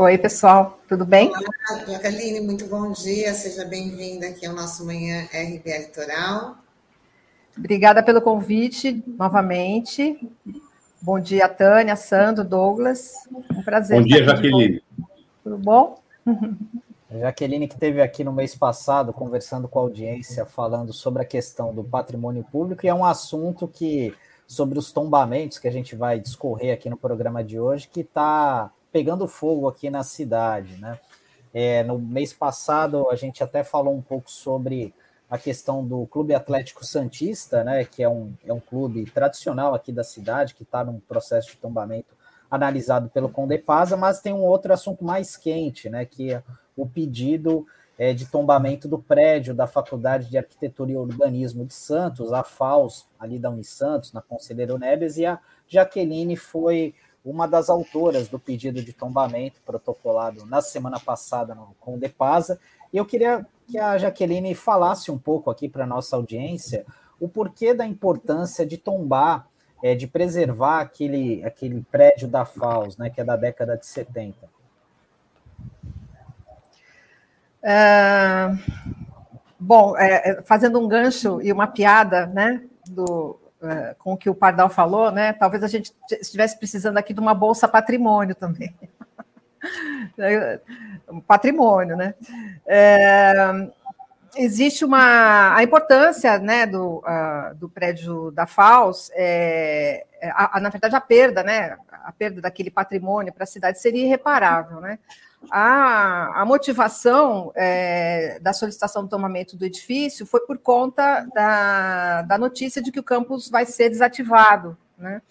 Oi, pessoal, tudo bem? Olá, Jacqueline, muito bom dia, seja bem-vinda aqui ao nosso Manhã RB Litoral. Obrigada pelo convite novamente. Bom dia, Tânia, Sandro, Douglas. Um prazer. Bom dia, Jaqueline. Tudo bom? Jaqueline, que esteve aqui no mês passado conversando com a audiência, falando sobre a questão do patrimônio público, e é um assunto que, sobre os tombamentos que a gente vai discorrer aqui no programa de hoje, que está pegando fogo aqui na cidade, né? É, no mês passado a gente até falou um pouco sobre a questão do Clube Atlético Santista, né? Que é um, é um clube tradicional aqui da cidade que está num processo de tombamento analisado pelo Condepasa, mas tem um outro assunto mais quente, né? Que é o pedido é, de tombamento do prédio da Faculdade de Arquitetura e Urbanismo de Santos, a FAUS, ali da Unisantos, na Conselheiro Neves, e a Jaqueline foi uma das autoras do pedido de tombamento protocolado na semana passada no, com o Depasa. E eu queria que a Jaqueline falasse um pouco aqui para a nossa audiência o porquê da importância de tombar, é, de preservar aquele, aquele prédio da FAUS, né, que é da década de 70. É, bom, é, fazendo um gancho e uma piada né, do, é, com o que o Pardal falou, né? Talvez a gente estivesse precisando aqui de uma bolsa patrimônio também. patrimônio, né? É, existe uma a importância, né, do, do prédio da FAUS, é, a, a, na verdade a perda, né, a perda daquele patrimônio para a cidade seria irreparável, né? A, a motivação é, da solicitação do tomamento do edifício foi por conta da, da notícia de que o campus vai ser desativado, né?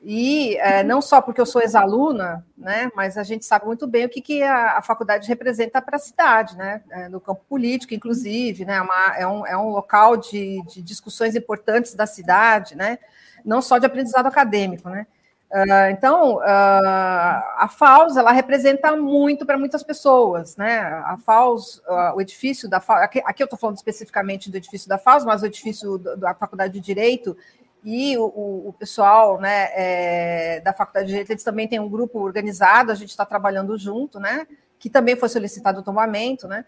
E é, não só porque eu sou ex-aluna, né, mas a gente sabe muito bem o que, que a, a faculdade representa para a cidade, né, é, no campo político, inclusive, né, é uma, é, um, é um local de, de discussões importantes da cidade, né, não só de aprendizado acadêmico, né. Uh, então, uh, a FAUS ela representa muito para muitas pessoas, né? A FAUS, uh, o edifício da FAUS, aqui, aqui eu estou falando especificamente do edifício da FAUS, mas o edifício da Faculdade de Direito e o, o pessoal né, é, da Faculdade de Direito, eles também têm um grupo organizado, a gente está trabalhando junto, né? Que também foi solicitado o tombamento, né?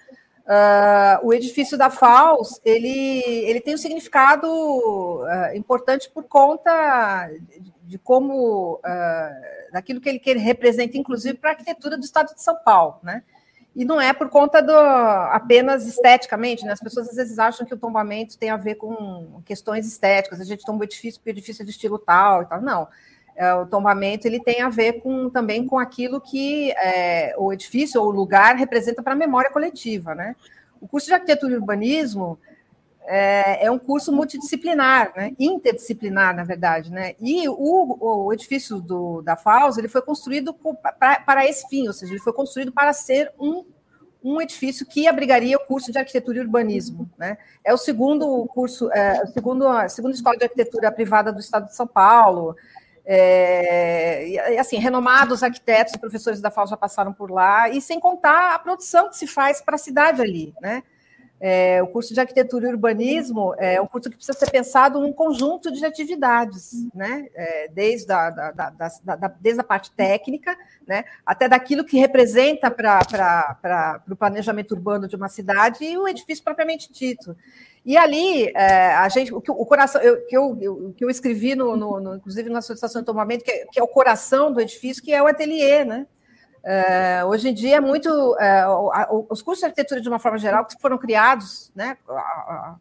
O edifício da FAUS, ele, ele tem um significado importante por conta de como uh, daquilo que ele, que ele representa, inclusive para a arquitetura do Estado de São Paulo, né? E não é por conta do apenas esteticamente, né? As pessoas às vezes acham que o tombamento tem a ver com questões estéticas. A gente tomba o edifício porque o edifício é de estilo tal e tal. Não. É, o tombamento ele tem a ver com, também com aquilo que é, o edifício ou o lugar representa para a memória coletiva, né? O curso de arquitetura e urbanismo é, é um curso multidisciplinar, né? interdisciplinar, na verdade. Né? E o, o edifício do, da FAUS ele foi construído para, esse fim, ou seja, ele foi construído para ser um, um edifício que abrigaria o curso de arquitetura e urbanismo. Né? É o segundo curso, é, segundo, a segunda escola de arquitetura privada do estado de São Paulo. É, assim, renomados arquitetos e professores da FAO já passaram por lá, e sem contar a produção que se faz para a cidade ali, né? É, o curso de arquitetura e urbanismo é um curso que precisa ser pensado num conjunto de atividades, né? É, desde, a, da, da, da, desde a parte técnica, né? até daquilo que representa para o planejamento urbano de uma cidade e o edifício propriamente dito. E ali, é, a gente, o, o coração, eu, que, eu, eu, que eu escrevi, no, no, no, inclusive na solicitação de tomamento, que é, que é o coração do edifício, que é o ateliê, né? Uh, hoje em dia, é muito. Uh, os cursos de arquitetura, de uma forma geral, que foram criados né, a, a,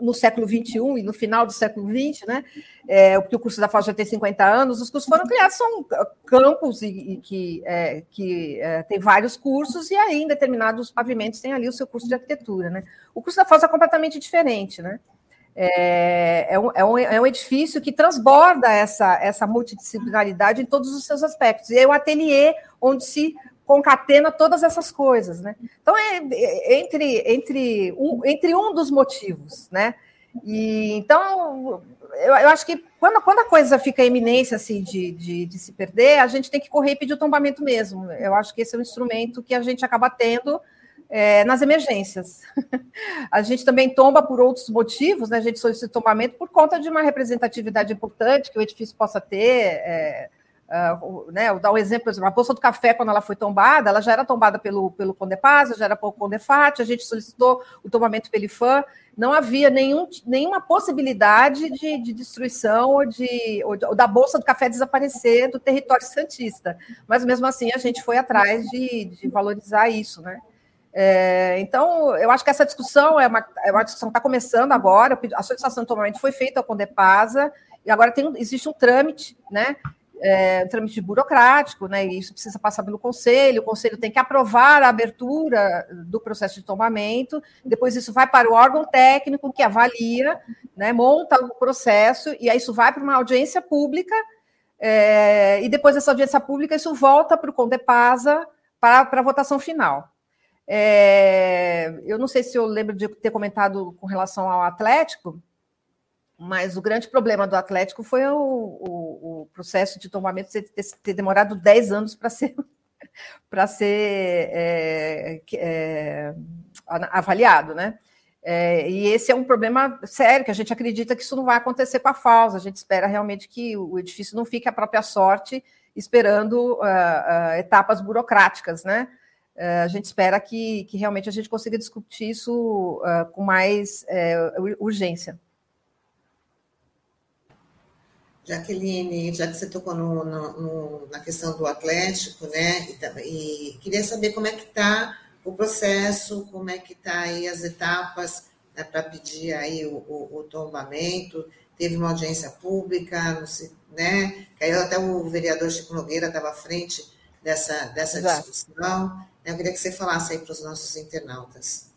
no século XXI e no final do século XX, né, é, porque o curso da FAO já tem 50 anos, os cursos foram criados, são campos e, e que, é, que é, tem vários cursos, e aí em determinados pavimentos tem ali o seu curso de arquitetura. Né. O curso da FAO é completamente diferente, né? É, é, um, é, um, é um edifício que transborda essa, essa multidisciplinaridade em todos os seus aspectos. E é o ateliê onde se concatena todas essas coisas, né? Então, é, é entre, entre, um, entre um dos motivos, né? E, então, eu, eu acho que quando, quando a coisa fica eminência assim, de, de, de, se perder, a gente tem que correr e pedir o tombamento mesmo. Eu acho que esse é um instrumento que a gente acaba tendo é, nas emergências. a gente também tomba por outros motivos, né? a gente solicita tombamento por conta de uma representatividade importante que o edifício possa ter, é, Uh, né, vou dar um exemplo, exemplo, a Bolsa do Café, quando ela foi tombada, ela já era tombada pelo, pelo Condepasa, já era pelo Condefat, a gente solicitou o tombamento pelo IFAM, não havia nenhum, nenhuma possibilidade de, de destruição ou, de, ou, ou, da Bolsa do Café desaparecer do território santista, mas mesmo assim a gente foi atrás de, de valorizar isso, né? É, então, eu acho que essa discussão é uma, é uma discussão que está começando agora, a solicitação de tombamento foi feita ao Condepasa, e agora tem, existe um trâmite, né? É, trâmite burocrático, né? E isso precisa passar pelo conselho, o conselho tem que aprovar a abertura do processo de tombamento, depois isso vai para o órgão técnico que avalia, né? Monta o processo, e aí isso vai para uma audiência pública, é, e depois dessa audiência pública, isso volta para o Condepasa para, para a votação final. É, eu não sei se eu lembro de ter comentado com relação ao Atlético, mas o grande problema do Atlético foi o, o, o processo de tombamento ter, ter, demorado 10 anos para ser, para ser é, é, avaliado, né? É, e esse é um problema sério, que a gente acredita que isso não vai acontecer com a FAUS. A gente espera realmente que o edifício não fique à própria sorte, esperando uh, uh, etapas burocráticas, né? Uh, a gente espera que, que realmente a gente consiga discutir isso com mais é, urgência. Jaqueline, já que você tocou no, no, na questão do Atlético, né? E, e queria saber como é que está o processo, como é que está aí as etapas né, para pedir aí o, o, o, tombamento. Teve uma audiência pública, né? Que aí até o vereador Chico Nogueira estava à frente dessa, dessa discussão. Eu queria que você falasse aí para os nossos internautas.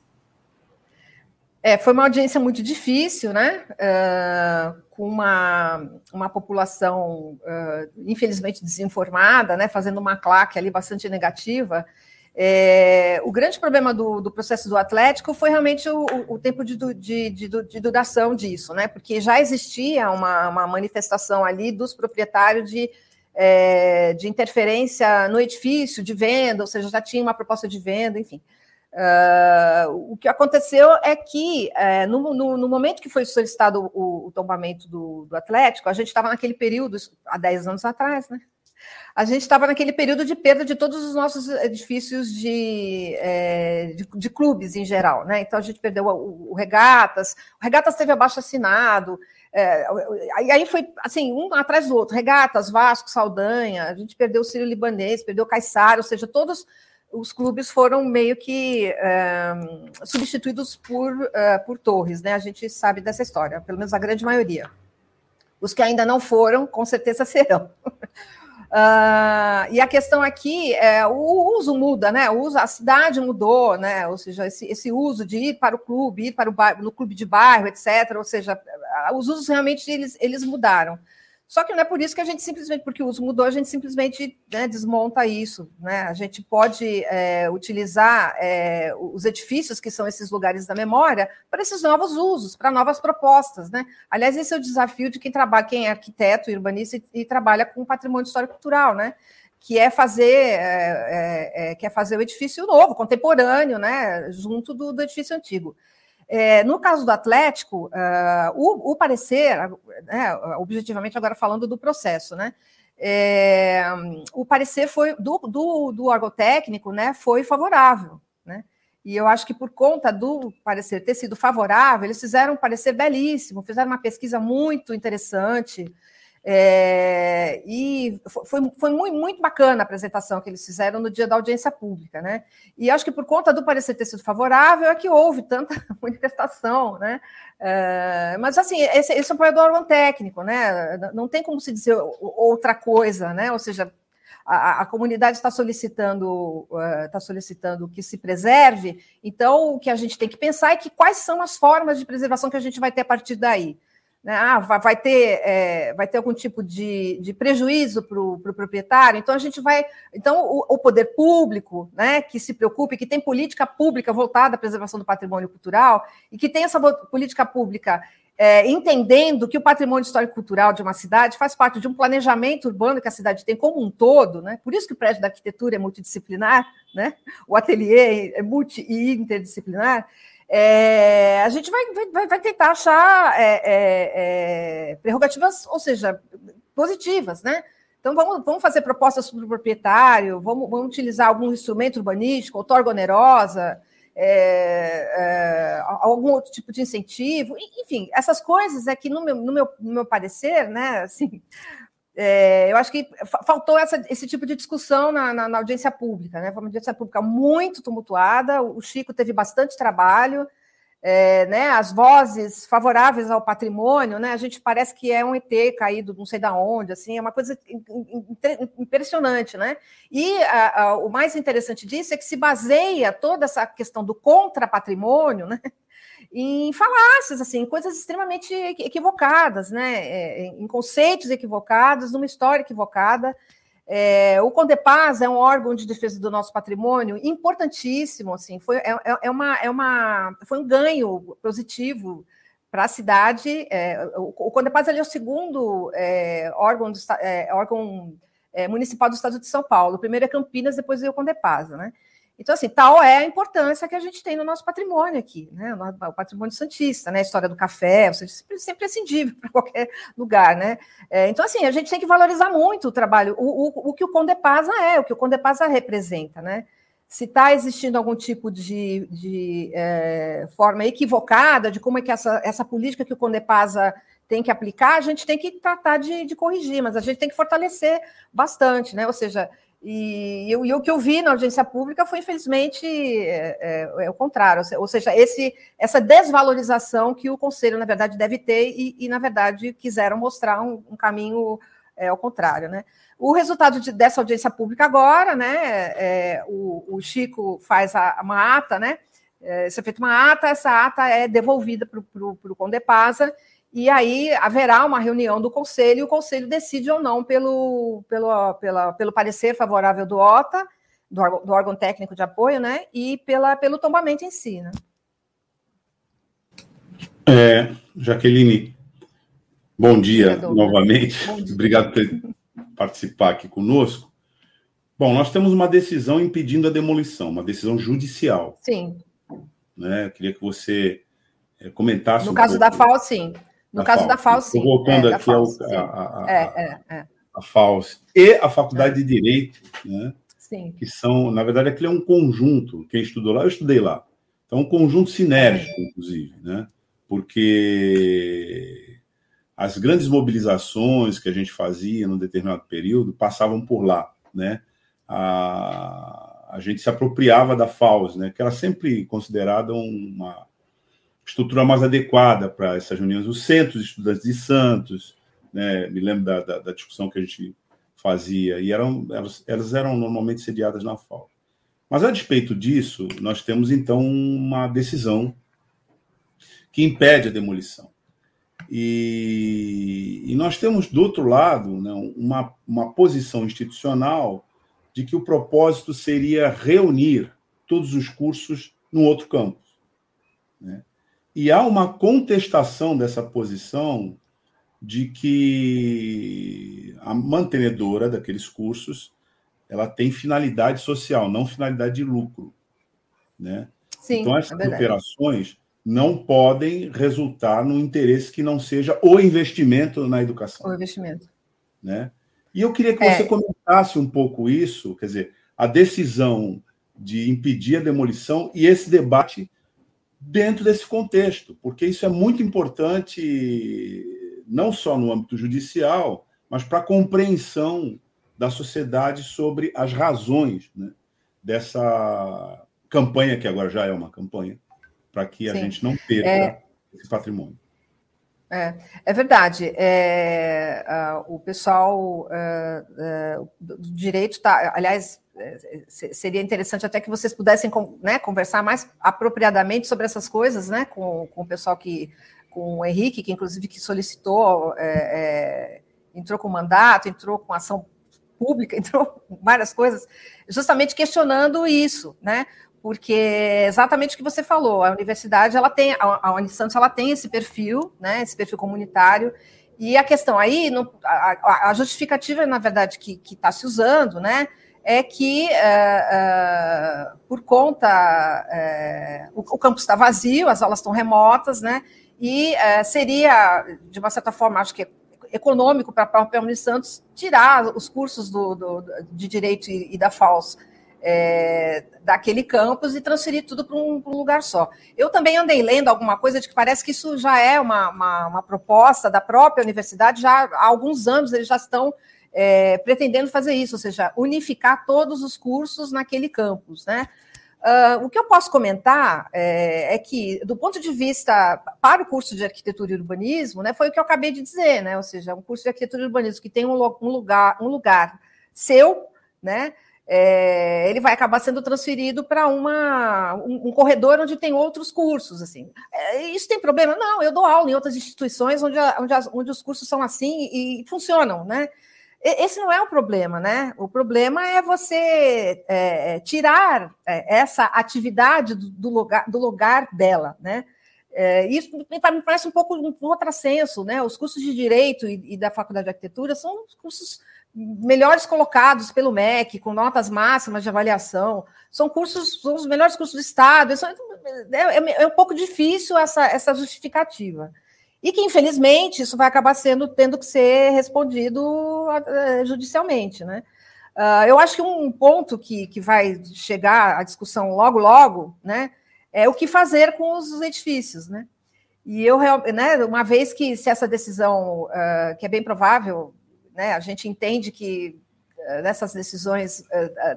É, foi uma audiência muito difícil, né? Uh, com uma, uma população, uh, infelizmente, desinformada, né? Fazendo uma claque ali bastante negativa. É, o grande problema do, do, processo do Atlético foi realmente o, o tempo de, de, de, de, duração disso, né? Porque já existia uma, uma manifestação ali dos proprietários de, é, de interferência no edifício, de venda, ou seja, já tinha uma proposta de venda, enfim. Uh, o que aconteceu é que, uh, no, no, no, momento que foi solicitado o, o tombamento do, do, Atlético, a gente estava naquele período, há 10 anos atrás, né? A gente estava naquele período de perda de todos os nossos edifícios de, é, de, de, clubes em geral, né? Então a gente perdeu o, o Regatas, o Regatas teve abaixo assinado, é, aí foi assim, um atrás do outro, Regatas, Vasco, Saldanha, a gente perdeu o Sírio Libanês, perdeu o Caissara, ou seja, todos os clubes foram meio que uh, substituídos por, uh, por torres, né? A gente sabe dessa história, pelo menos a grande maioria. Os que ainda não foram, com certeza serão. Uh, e a questão aqui é o uso muda, né? O uso, a cidade mudou, né? Ou seja, esse, esse uso de ir para o clube, ir para o bairro, no clube de bairro, etc. Ou seja, os usos realmente eles, eles mudaram. Só que não é por isso que a gente simplesmente, porque o uso mudou, a gente simplesmente né, desmonta isso. Né? A gente pode é, utilizar é, os edifícios, que são esses lugares da memória, para esses novos usos, para novas propostas. Né? Aliás, esse é o desafio de quem trabalha, quem é arquiteto, urbanista e, e trabalha com patrimônio histórico cultural, né? que é fazer é, é, é, que é fazer o edifício novo, contemporâneo, né? junto do, do edifício antigo. É, no caso do Atlético, uh, o, o, parecer, né, objetivamente agora falando do processo, né, é, o parecer foi do, do, do órgão técnico, né, foi favorável, né, e eu acho que por conta do parecer ter sido favorável, eles fizeram um parecer belíssimo, fizeram uma pesquisa muito interessante, é, e foi, foi muito, muito bacana a apresentação que eles fizeram no dia da audiência pública, né? E acho que por conta do parecer ter sido favorável é que houve tanta manifestação, né? É, mas assim, esse, esse é um órgão técnico, né? Não tem como se dizer outra coisa, né? Ou seja, a, a, comunidade está solicitando, está uh, solicitando que se preserve, então o que a gente tem que pensar é que quais são as formas de preservação que a gente vai ter a partir daí. Né? Ah, vai ter, é, vai ter algum tipo de, de prejuízo para o pro proprietário, então a gente vai. Então, o, o, poder público, né, que se preocupe, que tem política pública voltada à preservação do patrimônio cultural, e que tem essa política pública é, entendendo que o patrimônio histórico cultural de uma cidade faz parte de um planejamento urbano que a cidade tem como um todo, né? Por isso que o prédio da arquitetura é multidisciplinar, né? O ateliê é multi e interdisciplinar é, a gente vai, vai, vai tentar achar é, é, é, prerrogativas, ou seja, positivas, né? Então, vamos, vamos fazer propostas sobre o proprietário, vamos, vamos utilizar algum instrumento urbanístico, outorga onerosa, é, é, algum outro tipo de incentivo, enfim, essas coisas é que, no meu, no meu, no meu parecer, né, assim, é, eu acho que faltou essa, esse tipo de discussão na, na, na, audiência pública, né? Foi uma audiência pública muito tumultuada, o Chico teve bastante trabalho, é, né, as vozes favoráveis ao patrimônio, né, a gente parece que é um ET caído não sei da onde, assim, é uma coisa impressionante, né? E a, a, o mais interessante disso é que se baseia toda essa questão do contra-patrimônio, né, em falácias, assim, coisas extremamente equivocadas, né, é, em conceitos equivocados, numa história equivocada, é, o Condepaz é um órgão de defesa do nosso patrimônio importantíssimo, assim, foi, é, é, é uma, é uma, foi um ganho positivo para a cidade. É, o, o Condepaz é o segundo é, órgão, do, órgão municipal do estado de São Paulo. O primeiro é Campinas, depois veio o Condepaz, né? Então, assim, tal é a importância que a gente tem no nosso patrimônio aqui, né? O patrimônio santista, né? A história do café, seja, sempre, sempre prescindível para qualquer lugar, né? É, então, assim, a gente tem que valorizar muito o trabalho, o, o, o que o Condepasa é, o que o Condepasa representa, né? Se está existindo algum tipo de, de é, forma equivocada de como é que essa, essa política que o Condepasa tem que aplicar, a gente tem que tratar de, de corrigir, mas a gente tem que fortalecer bastante, né? Ou seja, e, eu, e, o que eu vi na audiência pública foi, infelizmente, é, é, é, o contrário, ou seja, esse, essa desvalorização que o Conselho, na verdade, deve ter e, e na verdade, quiseram mostrar um, um caminho é, ao contrário. Né? O resultado de, dessa audiência pública agora, né, é, o, o, Chico faz a, uma ata, né, é feita uma ata, essa ata é devolvida para o Condepasa, e aí haverá uma reunião do conselho e o conselho decide ou não pelo, pelo, pela, pelo parecer favorável do OTA, do, do órgão técnico de apoio, né? E pela, pelo tombamento em si, né? É, Jaqueline, bom dia novamente. Bom dia. Obrigado por participar aqui conosco. Bom, nós temos uma decisão impedindo a demolição, uma decisão judicial. Sim. Né? Eu queria que você é, comentasse. No um caso pouco. da FAO, sim. No caso da FAO, sim. voltando é, aqui ao, a, a, a, é, é, a FAUS e a Faculdade de Direito, né? Sim. que são, na verdade, aquilo é um conjunto. Quem estudou lá, eu estudei lá. Então, um conjunto sinérgico, inclusive, né? porque as grandes mobilizações que a gente fazia num determinado período passavam por lá, né? A, a gente se apropriava da FAUS, né? Que era sempre considerada uma estrutura mais adequada para essas reuniões. Os centros de estudantes de Santos, né, me lembro da, da, da, discussão que a gente fazia, e eram, elas, elas eram normalmente sediadas na FAO. Mas, a despeito disso, nós temos, então, uma decisão que impede a demolição. E, e nós temos, do outro lado, né, uma, uma posição institucional de que o propósito seria reunir todos os cursos no outro campus. Né? E há uma contestação dessa posição de que a mantenedora daqueles cursos ela tem finalidade social, não finalidade de lucro, né? Sim, então essas é operações não podem resultar no interesse que não seja o investimento na educação. O investimento. Né? E eu queria que é. você comentasse um pouco isso, quer dizer, a decisão de impedir a demolição e esse debate dentro desse contexto, porque isso é muito importante, não só no âmbito judicial, mas para a compreensão da sociedade sobre as razões né, dessa campanha, que agora já é uma campanha, para que a Sim. gente não perca é... esse patrimônio. É, é verdade. É, uh, o pessoal uh, uh, do direito está, aliás, seria interessante até que vocês pudessem né, conversar mais apropriadamente sobre essas coisas, né, com, com o pessoal que, com o Henrique, que inclusive que solicitou, é, é, entrou com mandato, entrou com ação pública, entrou com várias coisas, justamente questionando isso, né, porque é exatamente o que você falou, a universidade, ela tem, a, a Unisantos, ela tem esse perfil, né, esse perfil comunitário, e a questão aí, a, a, justificativa, na verdade, que está se usando, né, é que, uh, uh, por conta, uh, o, o, campus está vazio, as aulas estão remotas, né? E seria, de uma certa forma, acho que econômico para a própria Unisantos tirar os cursos do, do, de Direito e, e da FAUS é, daquele campus e transferir tudo para um, um, lugar só. Eu também andei lendo alguma coisa de que parece que isso já é uma, uma, uma proposta da própria universidade, já há alguns anos eles já estão é, pretendendo fazer isso, ou seja, unificar todos os cursos naquele campus, né? Uh, o que eu posso comentar é, é, que, do ponto de vista para o curso de arquitetura e urbanismo, né, foi o que eu acabei de dizer, né? Ou seja, um curso de arquitetura e urbanismo que tem um, um lugar, um lugar seu, né? É, ele vai acabar sendo transferido para uma um, um, corredor onde tem outros cursos, assim. É, isso tem problema? Não, eu dou aula em outras instituições onde, onde, as, onde os cursos são assim e, e funcionam, né? Esse não é o problema, né? O problema é você é, é, tirar é, essa atividade do, do, lugar, do lugar dela, né? É, isso me parece um pouco um contrassenso, né? Os cursos de Direito e, e, da Faculdade de Arquitetura são os cursos melhores colocados pelo MEC, com notas máximas de avaliação, são cursos, são os melhores cursos do Estado, é, é, é um pouco difícil essa, essa justificativa e que, infelizmente, isso vai acabar sendo tendo que ser respondido eh, judicialmente, né? Uh, eu acho que um ponto que, que vai chegar à discussão logo, logo, né, é o que fazer com os edifícios, né? E eu, né, uma vez que se essa decisão, uh, que é bem provável, né, a gente entende que uh, nessas decisões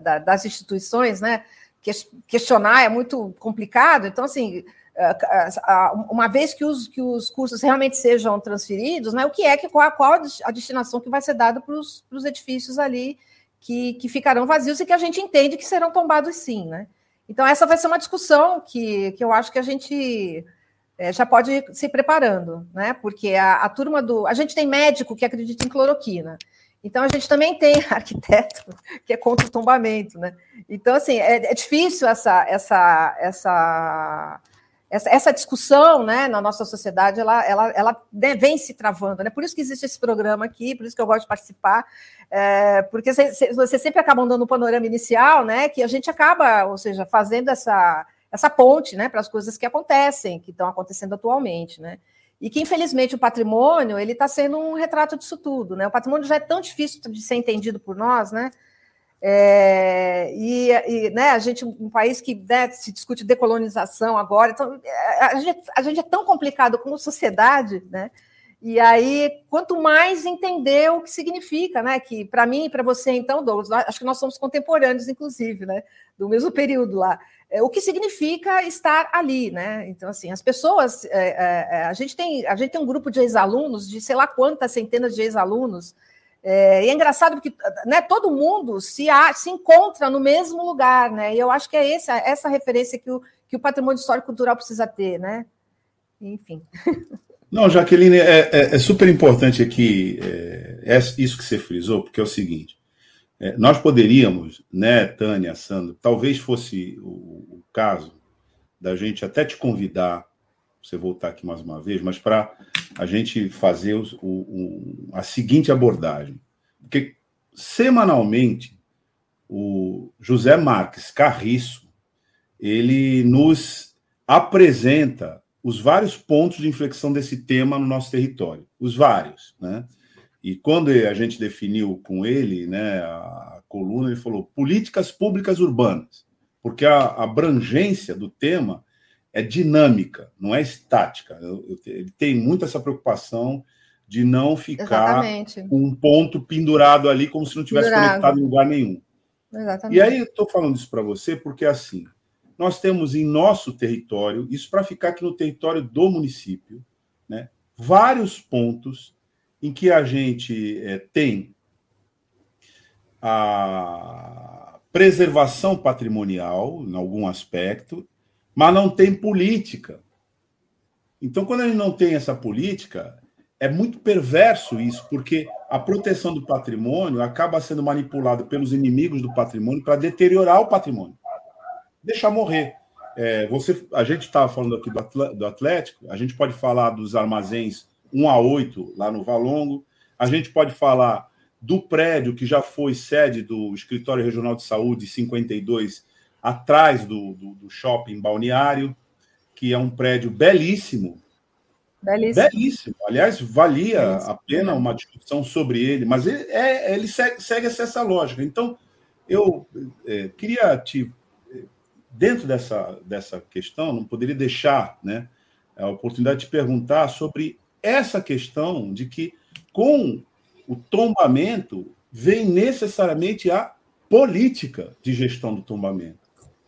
da, das instituições, né, questionar é muito complicado, então, assim, uma vez que os, que os cursos realmente sejam transferidos, né, o que é que qual, qual a destinação que vai ser dada para os edifícios ali que, que ficarão vazios e que a gente entende que serão tombados sim, né? Então essa vai ser uma discussão que, que eu acho que a gente é, já pode se preparando, né? Porque a, a turma do a gente tem médico que acredita em cloroquina. Então, a gente também tem arquiteto que é contra o tombamento, né? Então, assim, é, é difícil essa, essa, essa essa, essa discussão né, na nossa sociedade ela, ela, ela vem se travando. Né? Por isso que existe esse programa aqui, por isso que eu gosto de participar, é, porque você, sempre acaba dando um panorama inicial, né, que a gente acaba, ou seja, fazendo essa, essa ponte né, para as coisas que acontecem, que estão acontecendo atualmente. Né? E que, infelizmente, o patrimônio ele está sendo um retrato disso tudo. Né? O patrimônio já é tão difícil de ser entendido por nós, né? É, e, e né, a gente, um país que né, se discute decolonização agora, então, é, a gente, a gente é tão complicado como sociedade, né? E aí, quanto mais entender o que significa, né? Que para mim e para você, então, Douglas, acho que nós somos contemporâneos, inclusive, né? Do mesmo período lá. É, o que significa estar ali, né? Então, assim, as pessoas, é, é, é a gente tem, a gente tem um grupo de ex-alunos, de sei lá quantas centenas de ex-alunos, é, e é engraçado porque né, todo mundo se, se encontra no mesmo lugar, né? E eu acho que é essa, essa referência que o, que o patrimônio histórico cultural precisa ter, né? Enfim. Não, Jaqueline, é, é, é super importante aqui é, é, isso que você frisou, porque é o seguinte: é, nós poderíamos, né, Tânia, Sandro, talvez fosse o, o caso da gente até te convidar você voltar aqui mais uma vez, mas para a gente fazer o, o, a seguinte abordagem. Porque semanalmente o José Marques Carriço ele nos apresenta os vários pontos de inflexão desse tema no nosso território, os vários, né? E quando a gente definiu com ele, né, a coluna, ele falou políticas públicas urbanas, porque a abrangência do tema é dinâmica, não é estática. Ele tem muito essa preocupação de não ficar Exatamente. com um ponto pendurado ali como se não tivesse pendurado. conectado em lugar nenhum. Exatamente. E aí eu estou falando isso para você porque assim nós temos em nosso território isso para ficar aqui no território do município, né? Vários pontos em que a gente é, tem a preservação patrimonial em algum aspecto mas não tem política. Então, quando gente não tem essa política, é muito perverso isso, porque a proteção do patrimônio acaba sendo manipulada pelos inimigos do patrimônio para deteriorar o patrimônio, deixar morrer. É, você, a gente estava falando aqui do Atlético, a gente pode falar dos armazéns 1 a 8 lá no Valongo, a gente pode falar do prédio que já foi sede do Escritório Regional de Saúde 52 atrás do, do, do shopping balneário, que é um prédio belíssimo, Belíssimo. Belíssimo. Aliás, valia Belíssimo. a pena uma discussão sobre ele, mas ele, é, ele segue, segue essa lógica. Então, eu é, queria te. Dentro dessa, dessa questão, não poderia deixar né, a oportunidade de te perguntar sobre essa questão de que, com o tombamento, vem necessariamente a política de gestão do tombamento.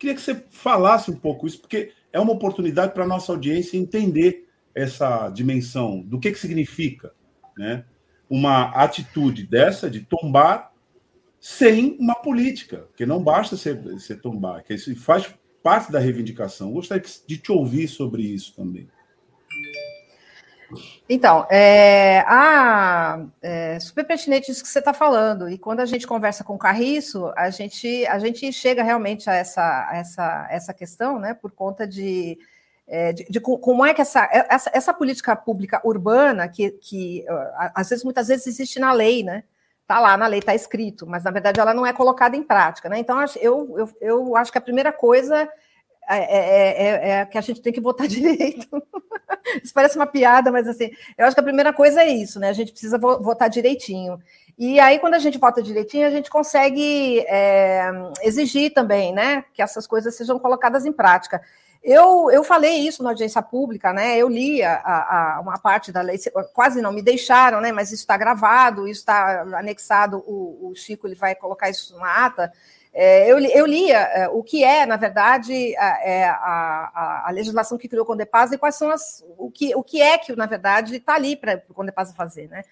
Queria que você falasse um pouco isso, porque é uma oportunidade para a nossa audiência entender essa dimensão do que, que significa né, uma atitude dessa de tombar sem uma política, porque não basta ser, ser tombar, que isso faz parte da reivindicação. Gostaria de te ouvir sobre isso também. Então, é, a, é super pertinente isso que você está falando. E quando a gente conversa com o Carriço, a gente, a gente chega realmente a essa, essa, essa questão, né, por conta de, é, de, de, como é que essa, essa, essa política pública urbana, que, que às vezes, muitas vezes existe na lei, né? Está lá na lei, está escrito, mas na verdade ela não é colocada em prática. Né? Então, eu, eu, eu acho que a primeira coisa é, é, é, é, que a gente tem que votar direito. isso parece uma piada, mas assim, eu acho que a primeira coisa é isso, né? A gente precisa votar direitinho. E aí, quando a gente vota direitinho, a gente consegue é, exigir também, né? Que essas coisas sejam colocadas em prática. Eu, eu falei isso na audiência pública, né? Eu li a, a, uma parte da lei, quase não me deixaram, né? Mas isso está gravado, isso está anexado, o, o, Chico ele vai colocar isso na ata. É, eu, eu lia é, o que é, na verdade, a, é, a, a, legislação que criou o Condepasa e quais são as. o que, o que é que, na verdade, está ali para o Condepasa fazer, né?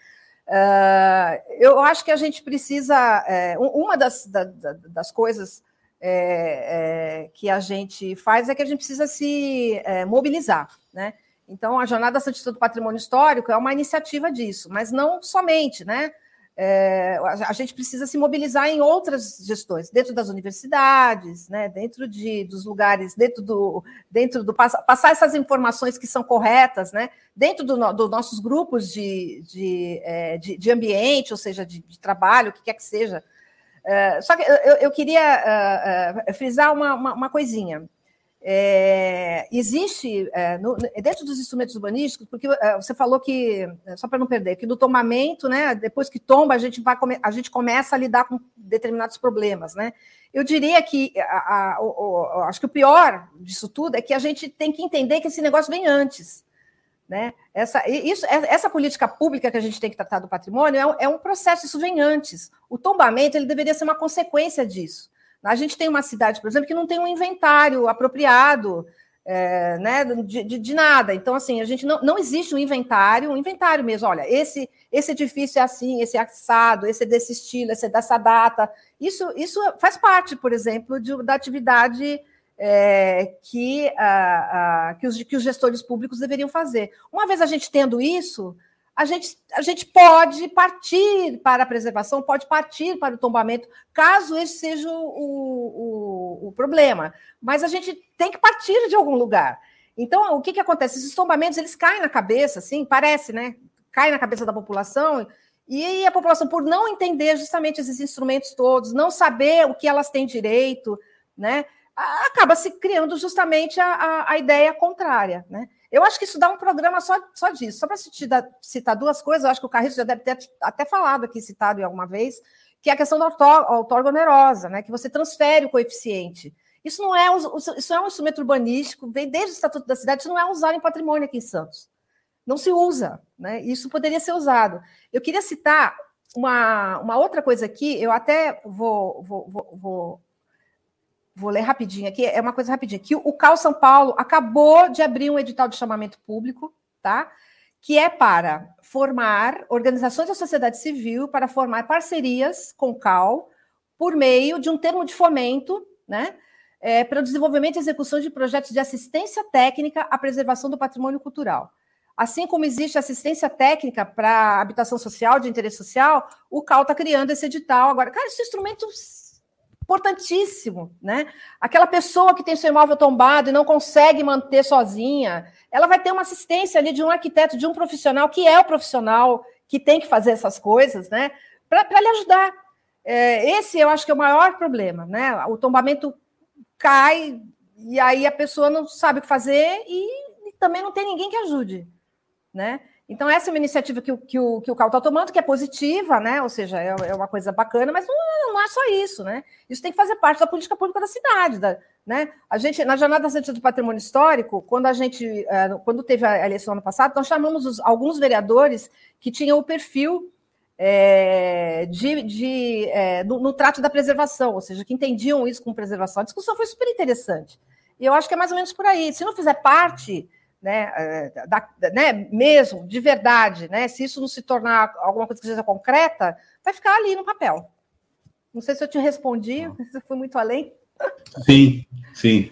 Uh, eu acho que a gente precisa. É, uma das, da, das coisas é, é, que a gente faz é que a gente precisa se é, mobilizar, né? Então, a Jornada Santista do Patrimônio Histórico é uma iniciativa disso, mas não somente, né? É, a gente precisa se mobilizar em outras gestões, dentro das universidades, né, dentro de, dos lugares, dentro do, dentro do passar essas informações que são corretas, né, dentro dos do nossos grupos de, de, é, de, de, ambiente, ou seja, de, de trabalho, o que quer que seja, é, só que eu, eu queria uh, uh, frisar uma, uma, uma coisinha. É, existe é, no, dentro dos instrumentos urbanísticos, porque é, você falou que, só para não perder, que do tombamento, né, depois que tomba, a gente, vai, a gente começa a lidar com determinados problemas. Né? Eu diria que a, a, acho que o pior disso tudo é que a gente tem que entender que esse negócio vem antes. Né? Essa, isso, essa política pública que a gente tem que tratar do patrimônio é um, é um processo, isso vem antes. O tombamento ele deveria ser uma consequência disso. A gente tem uma cidade, por exemplo, que não tem um inventário apropriado é, né, de, de, de, nada. Então, assim, a gente não, não existe um inventário, um inventário mesmo. Olha, esse, esse edifício é assim, esse é assado, esse é desse estilo, esse é dessa data. Isso, isso faz parte, por exemplo, de, da atividade é, que, a, que, os, que os gestores públicos deveriam fazer. Uma vez a gente tendo isso, a gente, a gente pode partir para a preservação, pode partir para o tombamento, caso esse seja o, o, o problema. Mas a gente tem que partir de algum lugar. Então, o que, que acontece? Esses tombamentos, eles caem na cabeça, assim, parece, né? Cai na cabeça da população, e a população, por não entender justamente esses instrumentos todos, não saber o que elas têm direito, né? acaba se criando justamente a, a, a, ideia contrária. Né? Eu acho que isso dá um programa só, só disso. Só para citar, citar, duas coisas, eu acho que o Carriço já deve ter até falado aqui, citado em alguma vez, que é a questão da outorga onerosa, né? que você transfere o coeficiente. Isso não é isso é um instrumento urbanístico, vem desde o Estatuto da Cidade, isso não é usado em patrimônio aqui em Santos. Não se usa, né? Isso poderia ser usado. Eu queria citar uma, uma outra coisa aqui, eu até vou, vou, vou, vou vou ler rapidinho aqui, é uma coisa rapidinha, que o CAL São Paulo acabou de abrir um edital de chamamento público, tá? Que é para formar organizações da sociedade civil, para formar parcerias com o CAL, por meio de um termo de fomento, né? É, para o desenvolvimento e execução de projetos de assistência técnica à preservação do patrimônio cultural. Assim como existe assistência técnica para habitação social, de interesse social, o CAL está criando esse edital agora. Cara, esse instrumento importantíssimo, né? Aquela pessoa que tem seu imóvel tombado e não consegue manter sozinha, ela vai ter uma assistência ali de um arquiteto, de um profissional que é o profissional que tem que fazer essas coisas, né? Para lhe ajudar. É, esse eu acho que é o maior problema, né? O tombamento cai e aí a pessoa não sabe o que fazer e, e também não tem ninguém que ajude. né? Então, essa é uma iniciativa que, o, que o, que o CAL está tomando, que é positiva, né? Ou seja, é, é uma coisa bacana, mas não, não, é só isso, né? Isso tem que fazer parte da política pública da cidade, da, né? A gente, na Jornada Santista do Patrimônio Histórico, quando a gente, é, quando teve a eleição ano passado, nós chamamos os, alguns vereadores que tinham o perfil é, de, de é, no, no, trato da preservação, ou seja, que entendiam isso com preservação. A discussão foi super interessante. E eu acho que é mais ou menos por aí. Se não fizer parte né, é, da, né, mesmo, de verdade, né, se isso não se tornar alguma coisa que seja concreta, vai ficar ali no papel. Não sei se eu te respondi, se eu fui muito além. Sim, sim.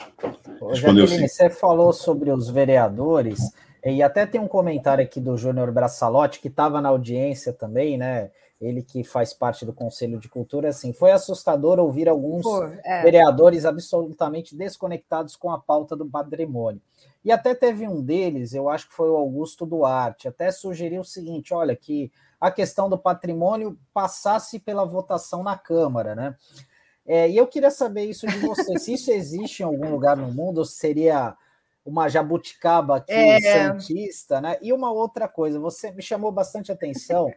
Respondeu sim. Você falou sobre os vereadores, e até tem um comentário aqui do Júnior Braçalotti, que estava na audiência também, né? Ele que faz parte do Conselho de Cultura, assim, foi assustador ouvir alguns Pô, é. vereadores absolutamente desconectados com a pauta do patrimônio. E até teve um deles, eu acho que foi o Augusto Duarte, até sugeriu o seguinte: olha, que a questão do patrimônio passasse pela votação na Câmara, né? É, e eu queria saber isso de você, se isso existe em algum lugar no mundo, seria uma jabuticaba aqui, é... cientista, né? E uma outra coisa, você me chamou bastante atenção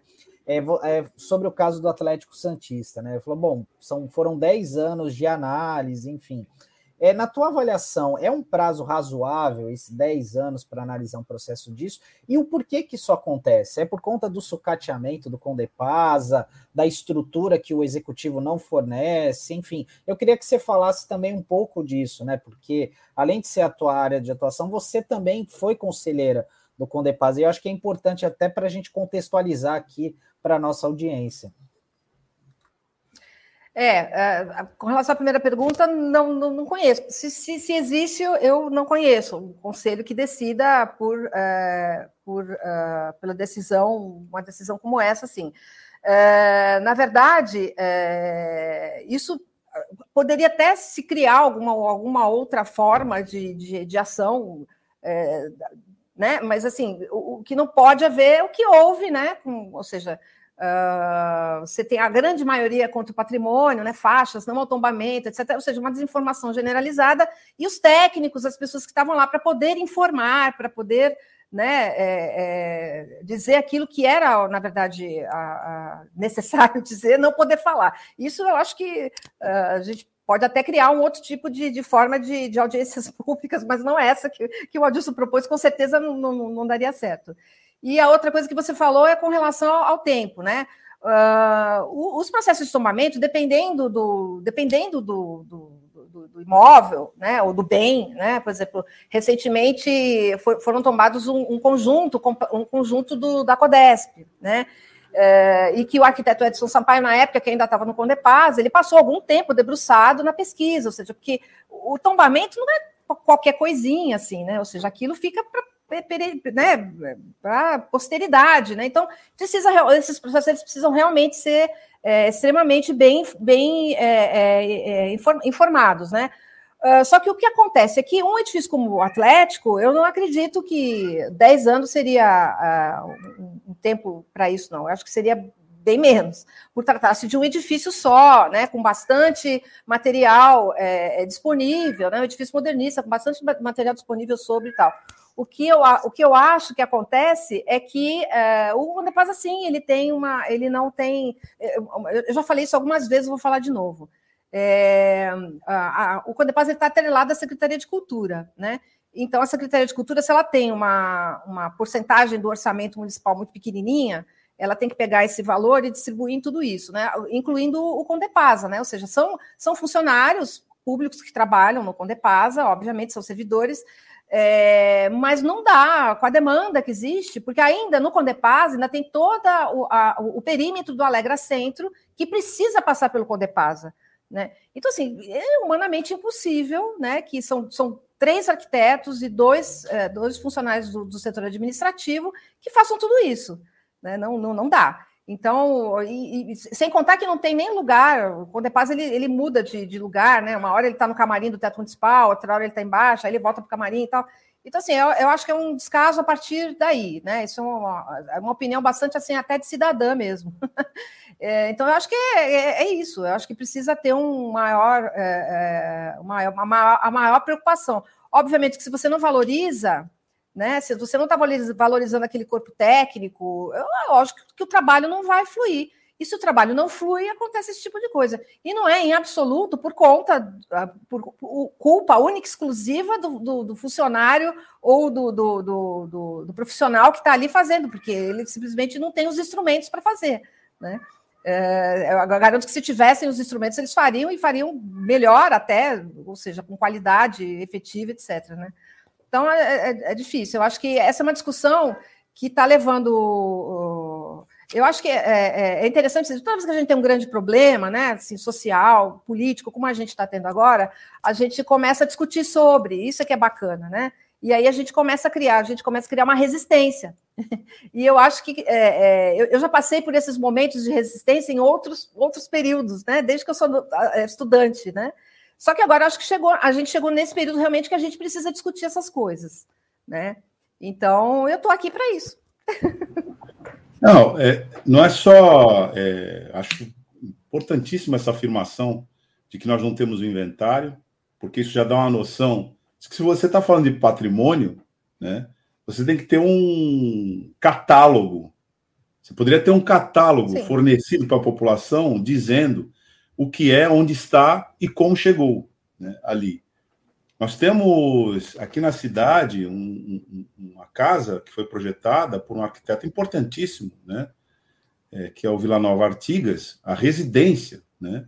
é, é, sobre o caso do Atlético Santista, né? Falou, bom, são, foram 10 anos de análise, enfim. É, na tua avaliação, é um prazo razoável, esses 10 anos, para analisar um processo disso? E o porquê que isso acontece? É por conta do sucateamento do Condepasa, da estrutura que o executivo não fornece, enfim. Eu queria que você falasse também um pouco disso, né? Porque, além de ser a tua área de atuação, você também foi conselheira do Condepasa, e eu acho que é importante até para a gente contextualizar aqui para a nossa audiência. É, é, com relação à primeira pergunta, não, não, não conheço. Se, se, se, existe, eu não conheço um conselho que decida por, é, por uh, pela decisão, uma decisão como essa, sim. É, na verdade, é, isso poderia até se criar alguma, alguma outra forma de, de, de ação, é, né? Mas assim, o, o, que não pode haver é o que houve, né? Com, ou seja, Uh, você tem a grande maioria contra o patrimônio, né, faixas, não ao tombamento, etc. Ou seja, uma desinformação generalizada, e os técnicos, as pessoas que estavam lá para poder informar, para poder né, é, é, dizer aquilo que era, na verdade, a, a necessário dizer, não poder falar. Isso eu acho que uh, a gente pode até criar um outro tipo de, de forma de, de, audiências públicas, mas não é essa que, que o Adilson propôs, com certeza não, não, não daria certo. E a outra coisa que você falou é com relação ao tempo, né? Uh, os processos de tombamento, dependendo do, dependendo do, do, do, do, imóvel, né, ou do bem, né? Por exemplo, recentemente foram tombados um, um, conjunto, um conjunto do, da Codesp, né? É, e que o arquiteto Edson Sampaio, na época que ainda estava no Condepaz, ele passou algum tempo debruçado na pesquisa, ou seja, porque o tombamento não é qualquer coisinha, assim, né? Ou seja, aquilo fica para né, para posteridade, né? Então, precisa, esses processos precisam realmente ser é, extremamente bem, bem é, é, é informados, né? Uh, só que o que acontece é que um edifício como o Atlético, eu não acredito que 10 anos seria uh, um tempo para isso, não. Eu acho que seria bem menos, por tratar-se de um edifício só, né, com bastante material é, é, disponível, né, um edifício modernista, com bastante material disponível sobre e tal. O que eu, o que eu acho que acontece é que é, o Condepaz, assim, ele tem uma. Ele não tem. É, eu já falei isso algumas vezes, vou falar de novo. É, a, a, o Condepaz está atrelado à Secretaria de Cultura, né? Então, a Secretaria de Cultura, se ela tem uma, uma porcentagem do orçamento municipal muito pequenininha, ela tem que pegar esse valor e distribuir em tudo isso, né? Incluindo o Condepasa, né? Ou seja, são, são funcionários públicos que trabalham no Condepasa, obviamente são servidores, é, mas não dá com a demanda que existe, porque ainda no Condepasa ainda tem todo o, o, perímetro do Alegra Centro que precisa passar pelo Condepasa. Né? Então, assim, é humanamente impossível, né? Que são, são três arquitetos e dois, é, dois funcionários do, do, setor administrativo que façam tudo isso. Né? Não, não, não dá. Então, e, e, sem contar que não tem nem lugar, o Condepaz ele, ele muda de, de lugar, né? Uma hora ele está no camarim do teto municipal, outra hora ele está embaixo, aí ele volta para o camarim e tal. Então, assim, eu, eu, acho que é um descaso a partir daí, né? Isso é uma, é uma opinião bastante, assim, até de cidadã mesmo. é, então, eu acho que é, é, é, isso, eu acho que precisa ter um maior, é, é uma, uma, a maior preocupação. Obviamente que se você não valoriza né? Se você não está valorizando aquele corpo técnico, é lógico que o trabalho não vai fluir. E se o trabalho não flui, acontece esse tipo de coisa. E não é em absoluto por conta, por, culpa única exclusiva do, do, do funcionário ou do, do, do profissional que está ali fazendo, porque ele simplesmente não tem os instrumentos para fazer. Né? É, eu garanto que se tivessem os instrumentos, eles fariam e fariam melhor até, ou seja, com qualidade efetiva, etc. Né? Então é, é, é difícil. Eu acho que essa é uma discussão que está levando eu acho que é, é, é interessante, toda vez que a gente tem um grande problema, né, assim, social, político, como a gente está tendo agora, a gente começa a discutir sobre, isso é que é bacana, né? E aí a gente começa a criar, a gente começa a criar uma resistência. e eu acho que é, é, eu, eu, já passei por esses momentos de resistência em outros, outros períodos, né? Desde que eu sou é, estudante, né? Só que agora acho que chegou, a gente chegou nesse período realmente que a gente precisa discutir essas coisas, né? Então eu estou aqui para isso. Não, é, não é só. É, acho importantíssima essa afirmação de que nós não temos o inventário, porque isso já dá uma noção se você está falando de patrimônio, né, você tem que ter um catálogo. Você poderia ter um catálogo Sim. fornecido para a população dizendo o que é, onde está e como chegou né, ali. Nós temos aqui na cidade um, um, uma casa que foi projetada por um arquiteto importantíssimo, né? É, que é o Vila Nova Artigas, a residência, né?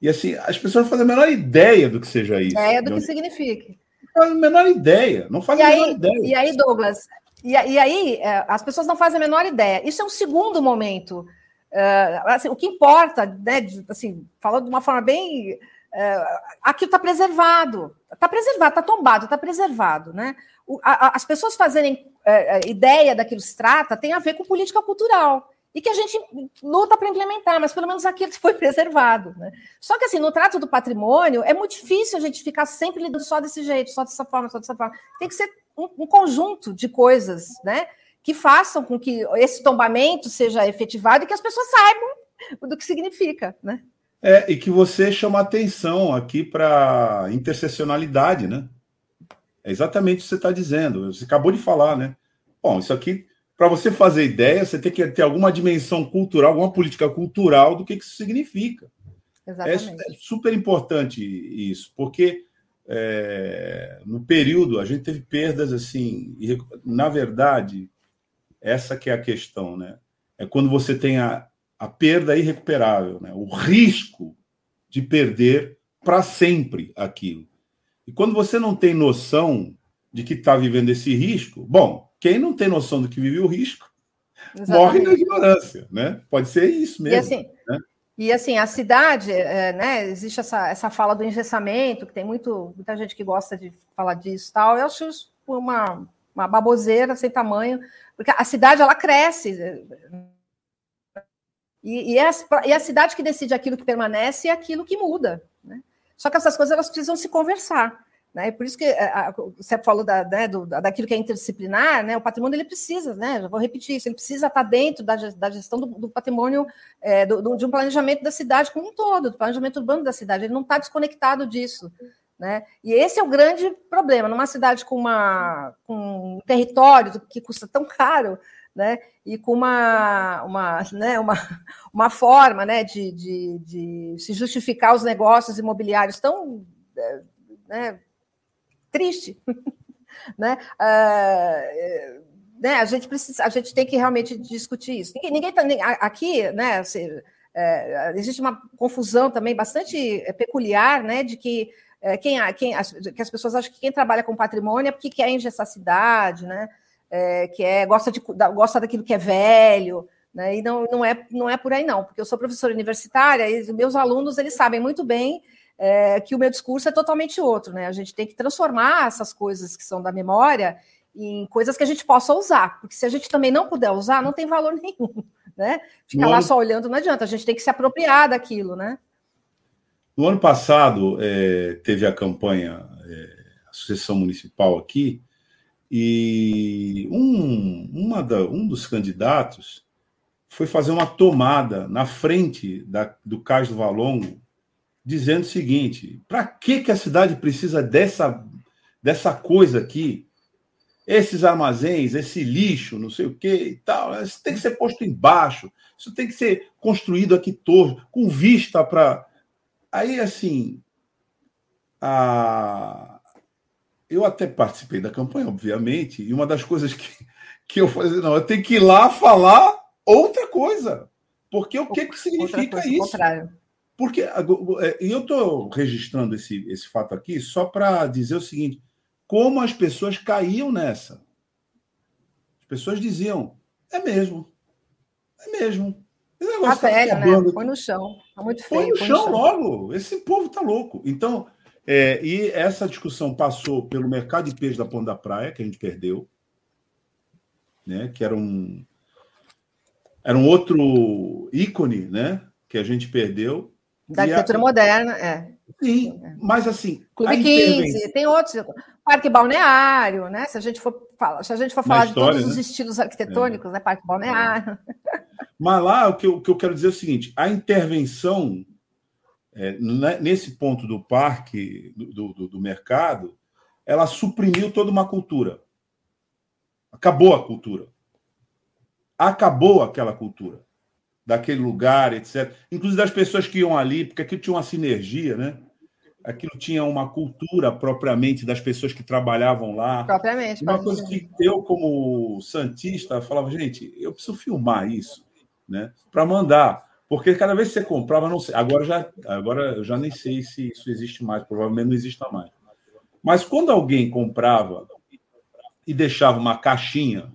E assim, as pessoas não fazem a menor ideia do que seja isso. Ideia do que significa. Não fazem a menor ideia, não fazem a menor ideia. E aí, Douglas, e, e aí é, as pessoas não fazem a menor ideia. Isso é um segundo momento. Uh, assim, o que importa, né, assim, falando de uma forma bem é, aquilo está preservado, está preservado, está tombado, está preservado, né? O, a, as pessoas fazerem é, ideia daquilo que se trata tem a ver com política cultural e que a gente luta para implementar, mas pelo menos aquilo foi preservado. Né? Só que assim, no trato do patrimônio, é muito difícil a gente ficar sempre lidando só desse jeito, só dessa forma, só dessa forma. Tem que ser um, um conjunto de coisas, né? Que façam com que esse tombamento seja efetivado e que as pessoas saibam do que significa, né? É, e que você chama atenção aqui para interseccionalidade, né? É exatamente o que você está dizendo. Você acabou de falar, né? Bom, isso aqui, para você fazer ideia, você tem que ter alguma dimensão cultural, alguma política cultural do que, que isso significa. Exatamente. É, é super importante isso, porque é, no período a gente teve perdas assim, e, na verdade, essa que é a questão, né? É quando você tem a, a perda irrecuperável, né? o risco de perder para sempre aquilo. E quando você não tem noção de que está vivendo esse risco, bom, quem não tem noção do que vive o risco Exatamente. morre na ignorância, né? Pode ser isso mesmo. E assim, né? e assim a cidade, é, né? Existe essa, essa fala do engessamento, que tem muito, muita gente que gosta de falar disso tal. Eu acho uma, uma baboseira sem tamanho, porque a cidade ela cresce e, e, é a, e é a cidade que decide aquilo que permanece e aquilo que muda. Né? Só que essas coisas elas precisam se conversar. Né? Por isso que é, a, a, você falou da, né, do, daquilo que é interdisciplinar, né? o patrimônio ele precisa, né? já vou repetir isso, ele precisa estar dentro da, da gestão do, do patrimônio, é, do, de um planejamento da cidade como um todo, do planejamento urbano da cidade, ele não está desconectado disso. Né? E esse é o grande problema. Numa cidade com, uma, com um território que custa tão caro, né? e com uma, uma, né, uma, uma forma né, de, de, de se justificar os negócios imobiliários tão é, né, triste. né? Uh, né, a gente precisa, a gente tem que realmente discutir isso. Ninguém, ninguém tá, aqui, né, assim, é, existe uma confusão também bastante é, peculiar, né, de que é, quem, quem as, que as pessoas acham que quem trabalha com patrimônio é porque quer engessar cidade, né? é, que é gosta, de, gosta daquilo que é velho, né? E não, não, é, não é por aí, não, porque eu sou professora universitária e meus alunos eles sabem muito bem é, que o meu discurso é totalmente outro, né? A gente tem que transformar essas coisas que são da memória em coisas que a gente possa usar, porque se a gente também não puder usar, não tem valor nenhum, né? Ficar lá só olhando não adianta, a gente tem que se apropriar daquilo, né? No ano passado, é, teve a campanha é, Associação Municipal aqui, e um, uma da, um dos candidatos foi fazer uma tomada na frente da, do Cais do Valongo, dizendo o seguinte: para que, que a cidade precisa dessa, dessa coisa aqui? esses armazéns, esse lixo, não sei o que e tal, isso tem que ser posto embaixo, isso tem que ser construído aqui torto, com vista para. Aí, assim, a... eu até participei da campanha, obviamente, e uma das coisas que, que eu falei, não, eu tenho que ir lá falar outra coisa. Porque o que, que significa isso? Porque é, e eu estou registrando esse, esse fato aqui só para dizer o seguinte: como as pessoas caíam nessa. As pessoas diziam: é mesmo, é mesmo. Esse tá velho, né? Põe no chão. Tá muito feio. Põe no, chão, no chão logo. Esse povo tá louco. Então, é, e essa discussão passou pelo mercado de peixe da Ponta da Praia, que a gente perdeu, né? Que era um era um outro ícone, né? Que a gente perdeu. Da arquitetura a... moderna, é. Sim, é. mas assim. Clube 15, tem outros. Parque Balneário, né? Se a gente for falar, se a gente for falar história, de todos né? os estilos arquitetônicos, é. né? Parque Balneário. Mas lá o que, eu, o que eu quero dizer é o seguinte: a intervenção é, nesse ponto do parque, do, do, do mercado, ela suprimiu toda uma cultura. Acabou a cultura. Acabou aquela cultura daquele lugar, etc. Inclusive das pessoas que iam ali, porque aquilo tinha uma sinergia, né? Aquilo tinha uma cultura propriamente das pessoas que trabalhavam lá. Propriamente. Uma coisa que eu, como santista, falava, gente, eu preciso filmar isso, né? Para mandar. Porque cada vez que você comprava, não sei, agora já, agora eu já nem sei se isso existe mais, provavelmente não exista mais. Mas quando alguém comprava e deixava uma caixinha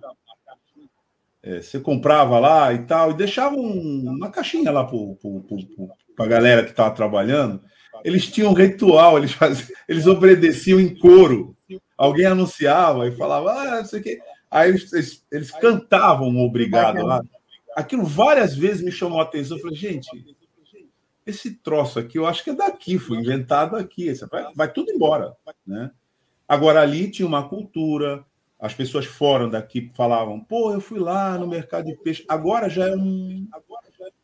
é, você comprava lá e tal, e deixava um, uma caixinha lá para a galera que estava trabalhando. Eles tinham um ritual, eles, faziam, eles obedeciam em coro. Alguém anunciava e falava, ah, não sei o quê. Aí eles, eles, eles cantavam obrigado lá. Aquilo várias vezes me chamou a atenção. Eu falei, gente, esse troço aqui, eu acho que é daqui, foi inventado aqui. Vai, vai tudo embora. Né? Agora, ali tinha uma cultura, as pessoas fora daqui falavam, pô, eu fui lá no mercado de peixe. Agora já é um.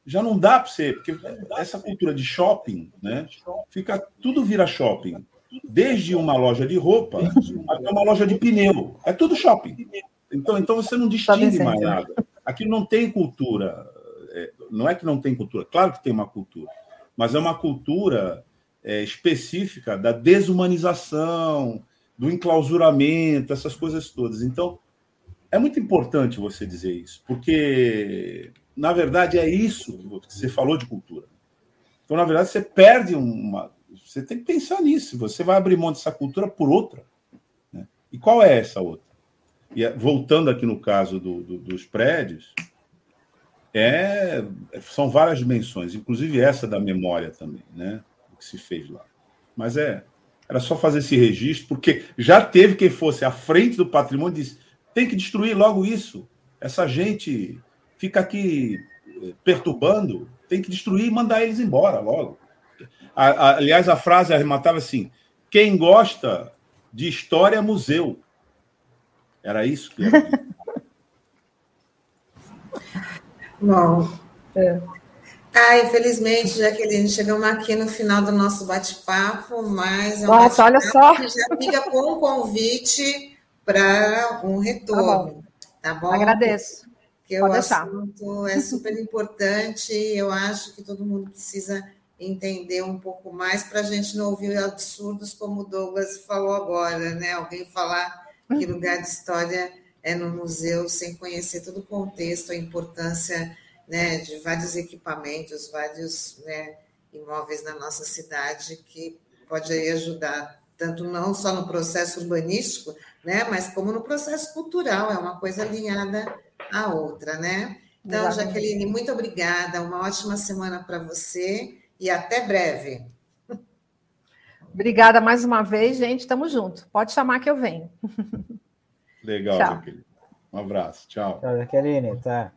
Já não dá para ser, porque essa cultura de shopping, né? Fica, tudo vira shopping. Desde uma loja de roupa até uma loja de pneu. É tudo shopping. Então, então você não distingue mais nada. Aqui não tem cultura. É, não é que não tem cultura, claro que tem uma cultura, mas é uma cultura é, específica da desumanização, do enclausuramento, essas coisas todas. Então, é muito importante você dizer isso, porque, na verdade, é isso que você falou de cultura. Então, na verdade, você perde uma. Você tem que pensar nisso. Você vai abrir mão dessa cultura por outra. Né? E qual é essa outra? E voltando aqui no caso do, do, dos prédios, é, são várias dimensões, inclusive essa da memória também, né? O que se fez lá. Mas é, era só fazer esse registro, porque já teve quem fosse à frente do patrimônio e disse: tem que destruir logo isso. Essa gente fica aqui eh, perturbando, tem que destruir e mandar eles embora logo. Aliás, a frase arrematava assim: quem gosta de história museu. Era isso que. Bom, é. Ah, infelizmente, Jaqueline, chegamos aqui no final do nosso bate-papo, mas é um Nossa, olha só. já fica com um convite para um retorno. Tá bom? Tá bom? Agradeço. Porque Pode o deixar. assunto é super importante, eu acho que todo mundo precisa entender um pouco mais para a gente não ouvir absurdos como o Douglas falou agora, né? Alguém falar que lugar de história é no museu sem conhecer todo o contexto, a importância né, de vários equipamentos, vários né, imóveis na nossa cidade que pode ajudar, tanto não só no processo urbanístico, né, mas como no processo cultural, é uma coisa alinhada à outra, né? Então, Exatamente. Jaqueline, muito obrigada, uma ótima semana para você e até breve. Obrigada mais uma vez, gente. Estamos juntos. Pode chamar que eu venho. Legal, Jaqueline. Um abraço. Tchau. Tchau, Jaqueline. Tá.